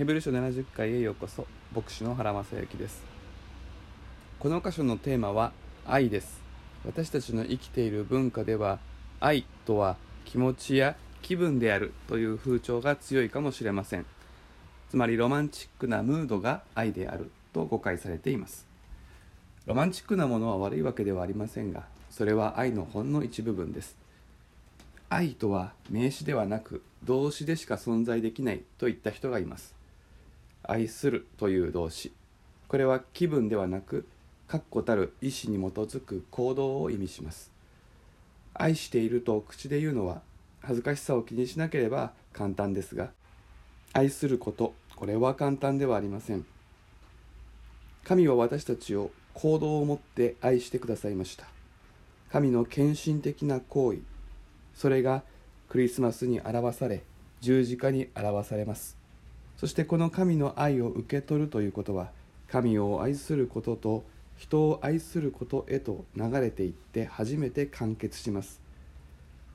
ヘブル書70回へようこそ牧師の原正幸です。この箇所のテーマは愛です。私たちの生きている文化では愛とは気持ちや気分であるという風潮が強いかもしれません。つまりロマンチックなムードが愛であると誤解されています。ロマンチックなものは悪いわけではありませんがそれは愛のほんの一部分です。愛とは名詞ではなく動詞でしか存在できないといった人がいます。愛するという動詞。これは気分ではなく確固たる意思に基づく行動を意味します。愛していると口で言うのは恥ずかしさを気にしなければ簡単ですが愛することこれは簡単ではありません。神は私たちを行動を持って愛してくださいました。神の献身的な行為それがクリスマスに表され十字架に表されます。そしてこの神の愛を受け取るということは神を愛することと人を愛することへと流れていって初めて完結します。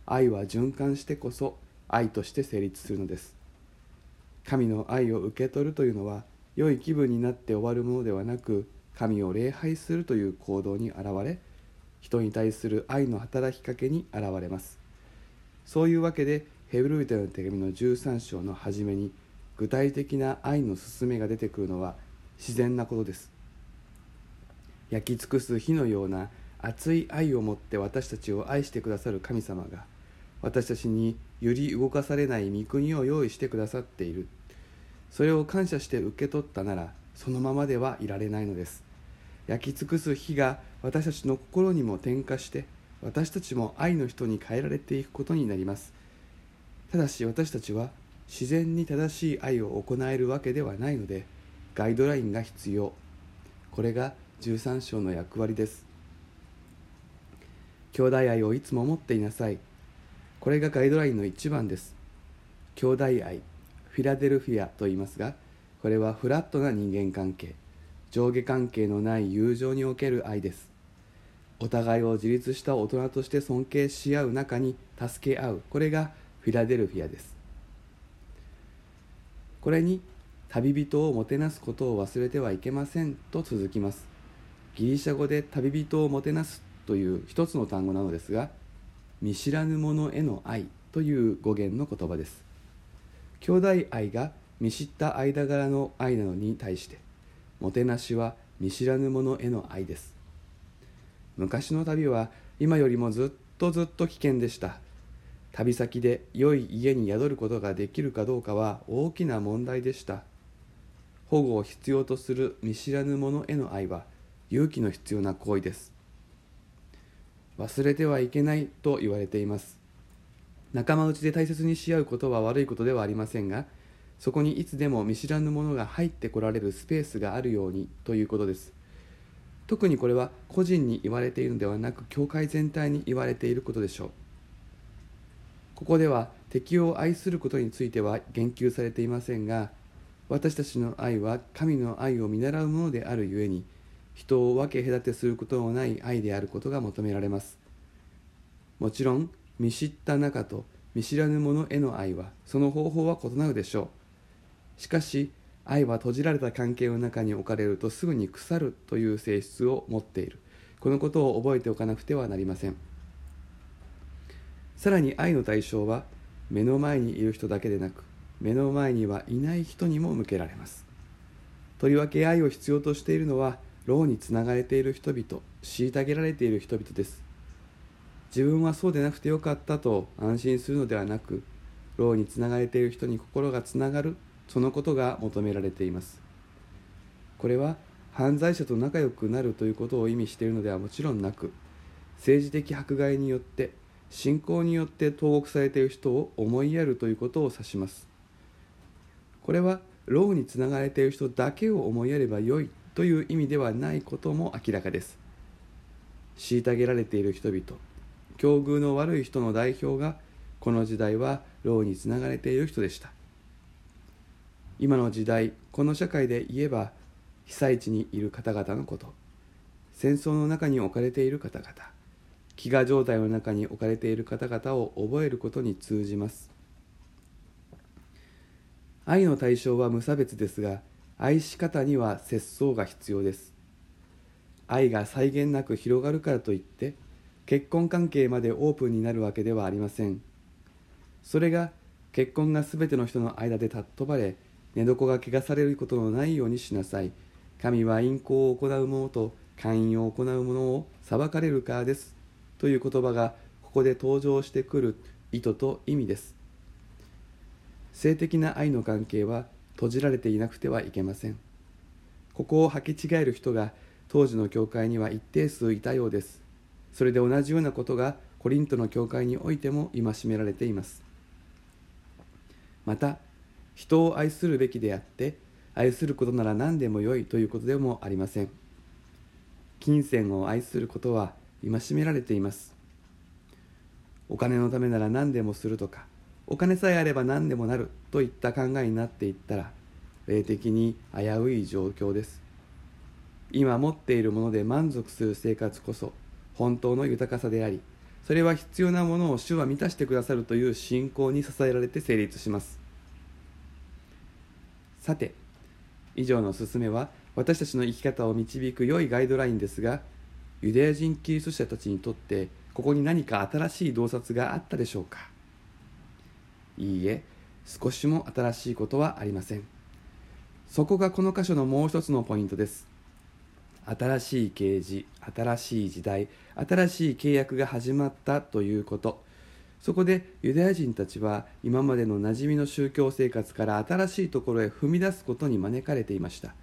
愛は循環してこそ愛として成立するのです。神の愛を受け取るというのは良い気分になって終わるものではなく神を礼拝するという行動に現れ人に対する愛の働きかけに現れます。そういうわけでヘブルイテの手紙の13章の初めに具体的な愛の勧めが出てくるのは自然なことです。焼き尽くす火のような熱い愛を持って私たちを愛してくださる神様が私たちに揺り動かされない御国を用意してくださっている。それを感謝して受け取ったならそのままではいられないのです。焼き尽くす火が私たちの心にも点火して私たちも愛の人に変えられていくことになります。ただし私たちは自然に正しい愛を行えるわけではないのでガイドラインが必要。これが13章の役割です。兄弟愛をいつも持っていなさい。これがガイドラインの一番です。兄弟愛フィラデルフィアと言いますがこれはフラットな人間関係上下関係のない友情における愛です。お互いを自立した大人として尊敬し合う中に助け合う。これがフィラデルフィアです。これに旅人をもてなすことを忘れてはいけませんと続きます。ギリシャ語で旅人をもてなすという一つの単語なのですが見知らぬ者への愛という語源の言葉です。兄弟愛が見知った間柄の愛なのに対してもてなしは見知らぬ者への愛です。昔の旅は今よりもずっとずっと危険でした。旅先で良い家に宿ることができるかどうかは大きな問題でした。保護を必要とする見知らぬ者への愛は勇気の必要な行為です。忘れてはいけないと言われています。仲間内で大切にし合うことは悪いことではありませんがそこにいつでも見知らぬ者が入ってこられるスペースがあるようにということです。特にこれは個人に言われているのではなく教会全体に言われていることでしょう。ここでは敵を愛することについては言及されていませんが私たちの愛は神の愛を見習うものであるゆえに人を分け隔てすることのない愛であることが求められます。もちろん見知った中と見知らぬ者への愛はその方法は異なるでしょう。しかし愛は閉じられた関係の中に置かれるとすぐに腐るという性質を持っている。このことを覚えておかなくてはなりません。さらに愛の対象は目の前にいる人だけでなく目の前にはいない人にも向けられます。とりわけ愛を必要としているのは牢につながれている人々虐げられている人々です。自分はそうでなくてよかったと安心するのではなく牢につながれている人に心がつながるそのことが求められています。これは犯罪者と仲良くなるということを意味しているのではもちろんなく政治的迫害によって信仰によって投獄されている人を思いやるということを指します。これは牢につながれている人だけを思いやればよいという意味ではないことも明らかです。虐げられている人々境遇の悪い人の代表がこの時代は牢につながれている人でした。今の時代この社会で言えば被災地にいる方々のこと戦争の中に置かれている方々飢餓状態の中に置かれている方々を覚えることに通じます。愛の対象は無差別ですが愛し方には節操が必要です。愛が際限なく広がるからといって結婚関係までオープンになるわけではありません。それが結婚が全ての人の間で尊ばれ寝床が汚されることのないようにしなさい。神は陰行を行う者と寛容を行う者を裁かれるからです。という言葉がここで登場してくる意図と意味です。性的な愛の関係は閉じられていなくてはいけません。ここを履き違える人が当時の教会には一定数いたようです。それで同じようなことがコリントの教会においても戒められています。また人を愛するべきであって愛することなら何でもよいということでもありません。金銭を愛することは戒められています。お金のためなら何でもするとかお金さえあれば何でもなるといった考えになっていったら霊的に危うい状況です。今持っているもので満足する生活こそ本当の豊かさでありそれは必要なものを主は満たしてくださるという信仰に支えられて成立します。さて以上の勧めは私たちの生き方を導く良いガイドラインですがユダヤ人キリスト者たちにとってここに何か新しい洞察があったでしょうか？いいえ少しも新しいことはありません。そこがこの箇所のもう一つのポイントです。新しい啓示新しい時代新しい契約が始まったということ。そこでユダヤ人たちは今までの馴染みの宗教生活から新しいところへ踏み出すことに招かれていました。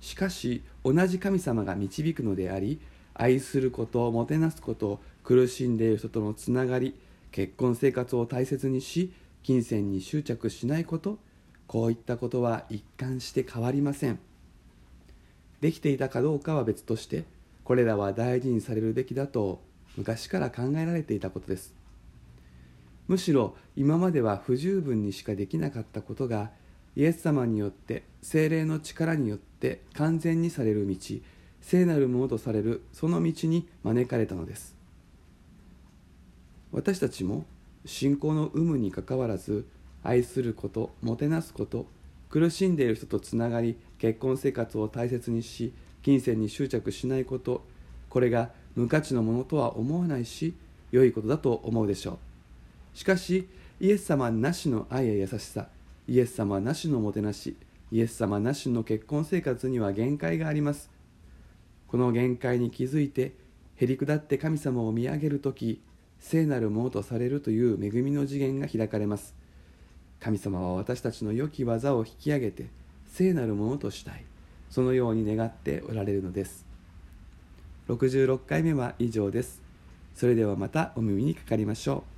しかし同じ神様が導くのであり愛することをもてなすこと苦しんでいる人とのつながり結婚生活を大切にし金銭に執着しないことこういったことは一貫して変わりません。できていたかどうかは別としてこれらは大事にされるべきだと昔から考えられていたことです。むしろ今までは不十分にしかできなかったことがイエス様によって精霊の力によって完全にされる道聖なるものとされるその道に招かれたのです。私たちも信仰の有無にかかわらず愛することもてなすこと苦しんでいる人とつながり結婚生活を大切にし金銭に執着しないことこれが無価値のものとは思わないし良いことだと思うでしょう。しかしイエス様なしの愛や優しさイエス様なしのもてなしイエス様なしの結婚生活には限界があります。この限界に気づいてへりくだって神様を見上げる時聖なるものとされるという恵みの次元が開かれます。神様は私たちの良き技を引き上げて聖なるものとしたい。そのように願っておられるのです。66回目は以上です。それではまたお耳にかかりましょう。